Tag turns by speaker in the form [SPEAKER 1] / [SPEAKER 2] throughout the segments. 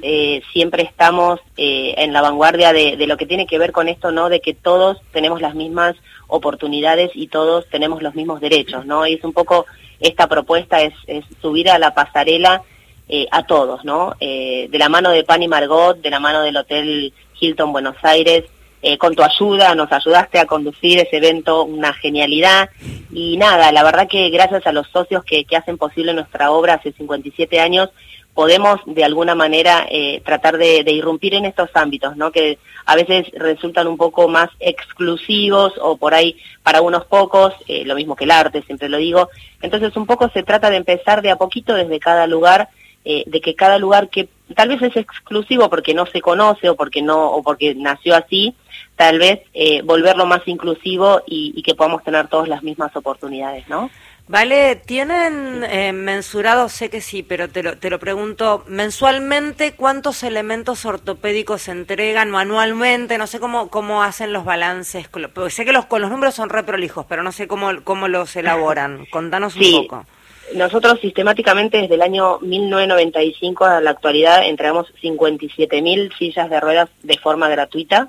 [SPEAKER 1] eh, siempre estamos eh, en la vanguardia de, lo que tiene que ver con esto, ¿no? De que todos tenemos las mismas oportunidades y todos tenemos los mismos derechos, ¿no? Y es un poco esta propuesta es, subir a la pasarela eh, a todos, ¿no? De la mano de Pani Margot, de la mano del Hotel Hilton Buenos Aires, con tu ayuda nos ayudaste a conducir ese evento, una genialidad. Y nada, la verdad que gracias a los socios que hacen posible nuestra obra hace 57 años, podemos de alguna manera eh, tratar de, irrumpir en estos ámbitos, ¿no? Que a veces resultan un poco más exclusivos o por ahí para unos pocos, eh, lo mismo que el arte, siempre lo digo. Entonces un poco se trata de empezar de a poquito desde cada lugar, eh, de que cada lugar que tal vez es exclusivo porque no se conoce o porque no o porque nació así, tal vez volverlo más inclusivo y, y que podamos tener todas las mismas oportunidades, ¿no?
[SPEAKER 2] Vale, ¿tienen eh, mensurado? Sé que sí, pero te lo, te lo pregunto, mensualmente, ¿cuántos elementos ortopédicos se entregan o anualmente? No sé cómo, cómo hacen los balances, porque sé que los, con los números son re prolijos, pero no sé cómo, cómo los elaboran. Contanos
[SPEAKER 1] sí.
[SPEAKER 2] un poco.
[SPEAKER 1] Nosotros sistemáticamente desde el año 1995 a la actualidad entregamos 57.000 sillas de ruedas de forma gratuita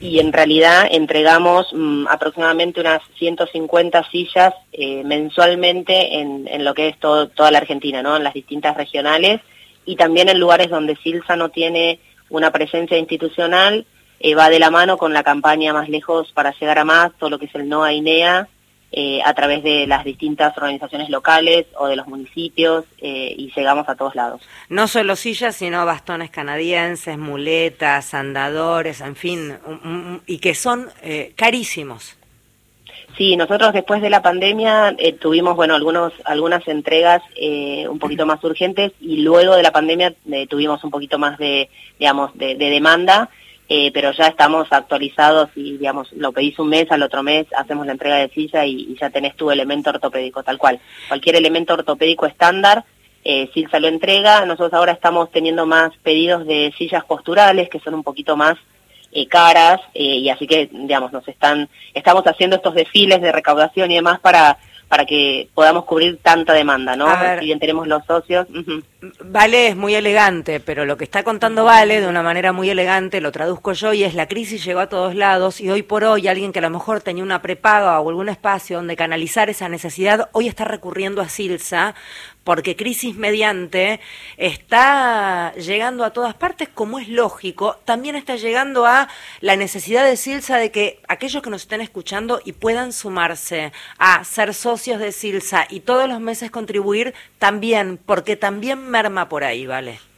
[SPEAKER 1] y en realidad entregamos mmm, aproximadamente unas 150 sillas eh, mensualmente en, lo que es toda la Argentina, ¿no? En las distintas regionales y también en lugares donde Silsa no tiene una presencia institucional, eh, va de la mano con la campaña Más Lejos para Llegar a Más, todo lo que es el NOA INEA, eh, a través de las distintas organizaciones locales o de los municipios eh, y llegamos a todos lados.
[SPEAKER 2] No solo sillas, sino bastones canadienses, muletas, andadores, en fin, y que son eh, carísimos.
[SPEAKER 1] Sí, nosotros después de la pandemia tuvimos, bueno, algunos, algunas entregas un poquito más urgentes y luego de la pandemia tuvimos un poquito más de, digamos, de, de demanda eh, pero ya estamos actualizados y, digamos, lo pedís un mes, al otro mes hacemos la entrega de silla y, ya tenés tu elemento ortopédico, tal cual. Cualquier elemento ortopédico estándar, eh, Silsa lo entrega. Nosotros ahora estamos teniendo más pedidos de sillas posturales, que son un poquito más eh, caras, eh, y así que, digamos, nos están, estamos haciendo estos desfiles de recaudación y demás para para que podamos cubrir tanta demanda, ¿no? Si bien tenemos los socios. Uh -huh.
[SPEAKER 2] Vale es muy elegante, pero lo que está contando Vale de una manera muy elegante, lo traduzco yo, y es la crisis llegó a todos lados y hoy por hoy alguien que a lo mejor tenía una prepaga o algún espacio donde canalizar esa necesidad, hoy está recurriendo a Silsa porque crisis mediante está llegando a todas partes, como es lógico, también está llegando a la necesidad de Silsa de que aquellos que nos estén escuchando y puedan sumarse a ser socios de Silsa y todos los meses contribuir también, porque también merma por ahí, ¿vale?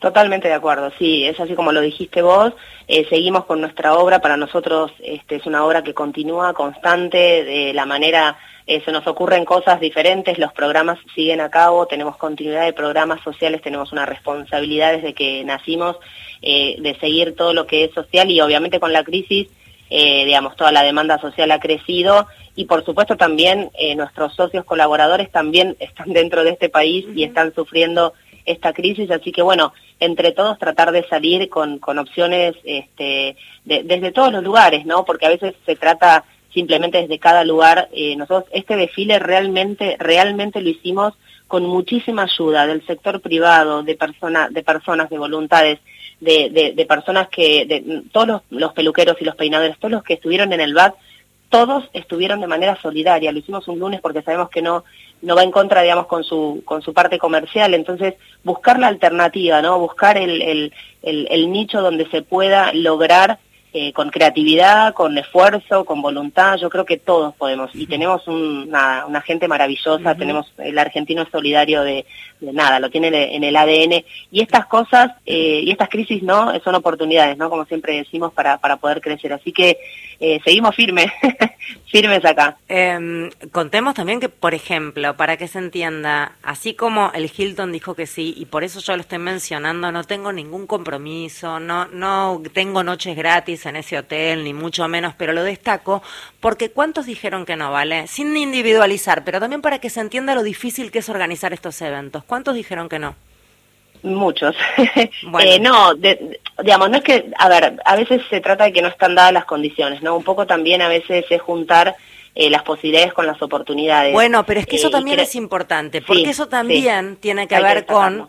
[SPEAKER 1] Totalmente de acuerdo, sí, es así como lo dijiste vos, eh, seguimos con nuestra obra, para nosotros este, es una obra que continúa constante, de la manera, eh, se nos ocurren cosas diferentes, los programas siguen a cabo, tenemos continuidad de programas sociales, tenemos una responsabilidad desde que nacimos eh, de seguir todo lo que es social y obviamente con la crisis, digamos, toda la demanda social ha crecido y por supuesto también nuestros socios colaboradores también están dentro de este país uh -huh. y están sufriendo esta crisis, así que bueno, entre todos tratar de salir con, con opciones este, de, desde todos los lugares, ¿no? Porque a veces se trata simplemente desde cada lugar. Eh, nosotros este desfile realmente, realmente lo hicimos con muchísima ayuda del sector privado, de, persona, de personas, de voluntades, de, de, de personas que, de, todos los, peluqueros y los peinadores, todos los que estuvieron en el BAT, todos estuvieron de manera solidaria. Lo hicimos un lunes porque sabemos que no no va en contra, digamos, con su con su parte comercial. Entonces, buscar la alternativa, ¿no? Buscar el, el, el, el nicho donde se pueda lograr eh, con creatividad, con esfuerzo, con voluntad, yo creo que todos podemos. Y tenemos un, una, una, gente maravillosa, uh -huh. tenemos el argentino solidario de, de, nada, lo tiene en el ADN. Y estas cosas, eh, y estas crisis, ¿no? Son oportunidades, ¿no? Como siempre decimos, para, para poder crecer. Así que eh, seguimos firmes, firmes acá.
[SPEAKER 2] Eh, contemos también que, por ejemplo, para que se entienda, así como el Hilton dijo que sí, y por eso yo lo estoy mencionando, no tengo ningún compromiso, no, no tengo noches gratis en ese hotel, ni mucho menos, pero lo destaco porque ¿cuántos dijeron que no, vale? Sin individualizar, pero también para que se entienda lo difícil que es organizar estos eventos. ¿Cuántos dijeron que no?
[SPEAKER 1] Muchos. Bueno. eh, no, de, digamos, no es que, a ver, a veces se trata de que no están dadas las condiciones, ¿no? Un poco también a veces es juntar eh, las posibilidades con las oportunidades.
[SPEAKER 2] Bueno, pero es que eso eh, también es importante, porque sí, eso también sí. tiene que Hay ver que con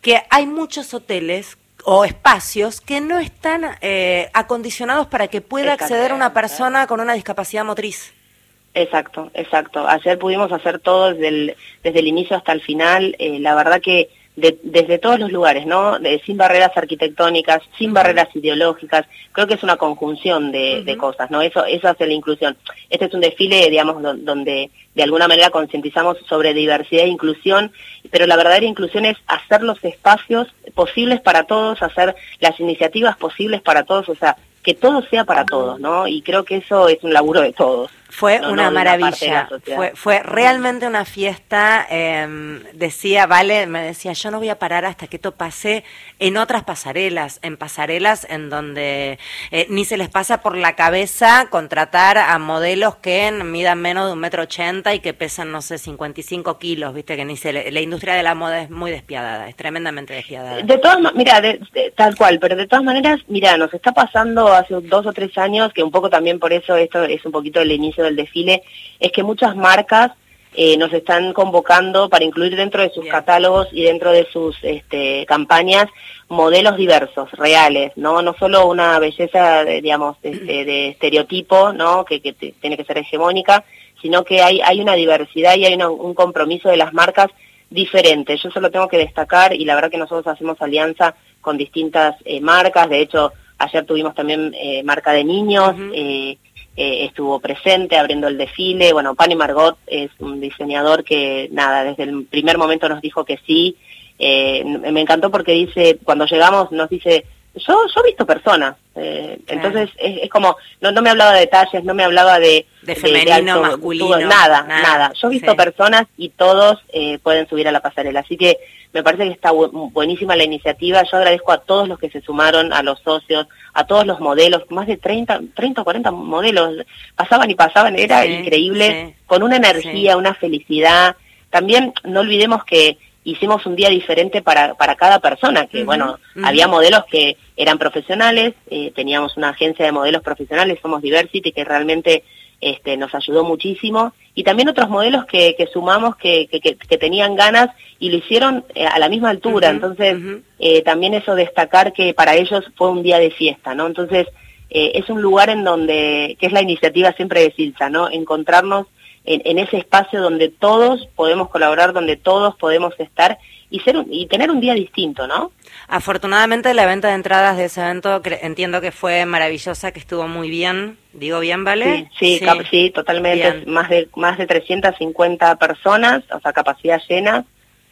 [SPEAKER 2] que hay muchos hoteles o espacios que no están eh, acondicionados para que pueda acceder una persona con una discapacidad motriz.
[SPEAKER 1] Exacto, exacto. Ayer pudimos hacer todo desde el, desde el inicio hasta el final. Eh, la verdad que desde todos los lugares, ¿no? sin barreras arquitectónicas, sin barreras ideológicas. Creo que es una conjunción de, cosas, ¿no? Eso, eso hace la inclusión. Este es un desfile, digamos, donde de alguna manera concientizamos sobre diversidad e inclusión, pero la verdadera inclusión es hacer los espacios posibles para todos, hacer las iniciativas posibles para todos, o sea, que todo sea para todos, ¿no? Y creo que eso es un laburo de todos.
[SPEAKER 2] Fue una maravilla, fue, fue realmente una fiesta, em, decía, Vale, me decía, yo no voy a parar hasta que esto pase en otras pasarelas, en pasarelas en donde eh, ni se les pasa por la cabeza contratar a modelos que midan menos de un metro ochenta y que pesan, no sé, 55 kilos, viste, que ni se la industria de la moda es muy despiadada, es tremendamente despiadada.
[SPEAKER 1] De todas mira, tal cual, pero de todas maneras, mira, nos está pasando hace dos o tres años, que un poco también por eso esto es un poquito el inicio del desfile, es que muchas marcas eh, nos están convocando para incluir dentro de sus catálogos y dentro de sus este, campañas modelos diversos, reales, no no solo una belleza, de, digamos, este, de, estereotipo, no que, tiene que ser hegemónica, sino que hay hay una diversidad y hay un compromiso de las marcas diferente. Yo solo tengo que destacar y la verdad que nosotros hacemos alianza con distintas eh, marcas. De hecho, ayer tuvimos también eh, marca de niños. Eh, estuvo presente abriendo el desfile. Bueno, Pani Margot es un diseñador que, nada, desde el primer momento nos dijo que sí. Eh, me encantó porque dice, cuando llegamos nos dice, yo, yo he visto personas. Eh, entonces es, como, no, no me hablaba de detalles, no me hablaba de...
[SPEAKER 2] De femenino, masculino.
[SPEAKER 1] nada, nada, Yo he visto personas y todos eh, pueden subir a la pasarela. Así que me parece que está buenísima la iniciativa. Yo agradezco a todos los que se sumaron, a los socios, a todos los modelos, más de 30, 30 o 40 modelos. Pasaban y pasaban, era increíble, con una energía, una felicidad. También no olvidemos que hicimos un día diferente para, para cada persona, que bueno, había modelos que eran profesionales, eh, teníamos una agencia de modelos profesionales, somos Diversity, que realmente este, nos ayudó muchísimo, y también otros modelos que, que sumamos que, que, que, tenían ganas y lo hicieron eh, a la misma altura, entonces eh, también eso destacar que para ellos fue un día de fiesta, ¿no? Entonces es un lugar en donde, que es la iniciativa siempre de Silsa, ¿no? Encontrarnos en, ese espacio donde todos podemos colaborar, donde todos podemos estar y ser y tener un día distinto, ¿no?
[SPEAKER 2] Afortunadamente la venta de entradas de ese evento entiendo que fue maravillosa, que estuvo muy bien. Digo bien, ¿vale?
[SPEAKER 1] Sí, sí, sí. totalmente. Más de más de 350 personas, o sea, capacidad llena.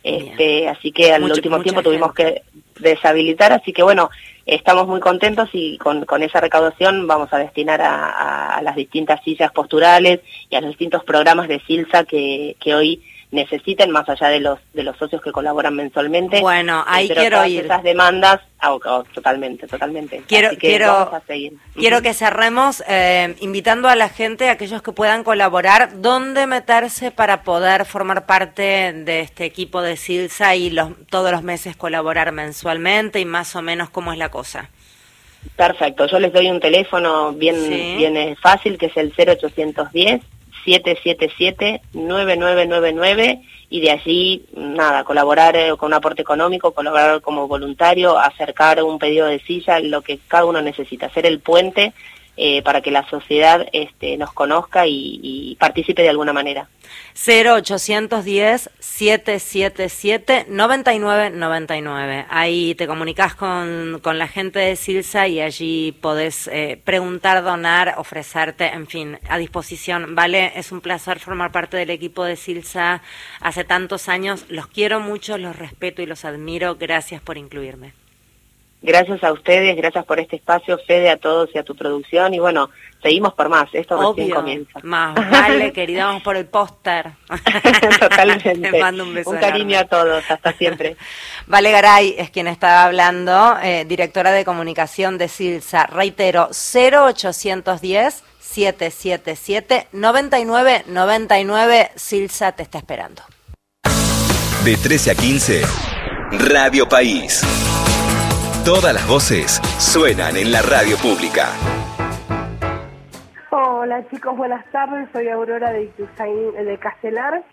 [SPEAKER 1] Este, así que al último tiempo tuvimos que deshabilitar, así que bueno, estamos muy contentos y con, con esa recaudación vamos a destinar a, a, las distintas sillas posturales y a los distintos programas de SILSA que, que hoy necesiten, más allá de los de los socios que colaboran mensualmente.
[SPEAKER 2] Bueno, ahí quiero ir.
[SPEAKER 1] Esas demandas, ah, oh, totalmente, totalmente.
[SPEAKER 2] Quiero, que quiero, quiero que cerremos eh, invitando a la gente, a aquellos que puedan colaborar, dónde meterse para poder formar parte de este equipo de Silsa y los, todos los meses colaborar mensualmente y más o menos cómo es la cosa.
[SPEAKER 1] Perfecto, yo les doy un teléfono bien, bien eh, fácil que es el 0810 777-9999 y de allí, nada, colaborar eh, con un aporte económico, colaborar como voluntario, acercar un pedido de silla, lo que cada uno necesita, ser el puente eh, para que la sociedad este, nos conozca y, participe de alguna manera.
[SPEAKER 2] 0810-777-9999. Ahí te comunicas con, con, la gente de Silsa y allí podés eh, preguntar, donar, ofrecerte, en fin, a disposición. Vale, es un placer formar parte del equipo de Silsa hace tantos años. Los quiero mucho, los respeto y los admiro. Gracias por incluirme.
[SPEAKER 1] Gracias a ustedes, gracias por este espacio, Fede, a todos y a tu producción. Y bueno, seguimos por más, esto recién comienza.
[SPEAKER 2] Más vale, querida, vamos por el póster.
[SPEAKER 1] Totalmente. Te mando un beso. Un cariño a todos, hasta siempre.
[SPEAKER 2] Vale Garay es quien estaba hablando, eh, directora de comunicación de Silsa. Reitero, 0810 777 9999 Silsa te está esperando.
[SPEAKER 3] De 13 a 15, Radio País. Todas las voces suenan en la radio pública.
[SPEAKER 4] Hola chicos, buenas tardes. Soy Aurora de, de Castelar.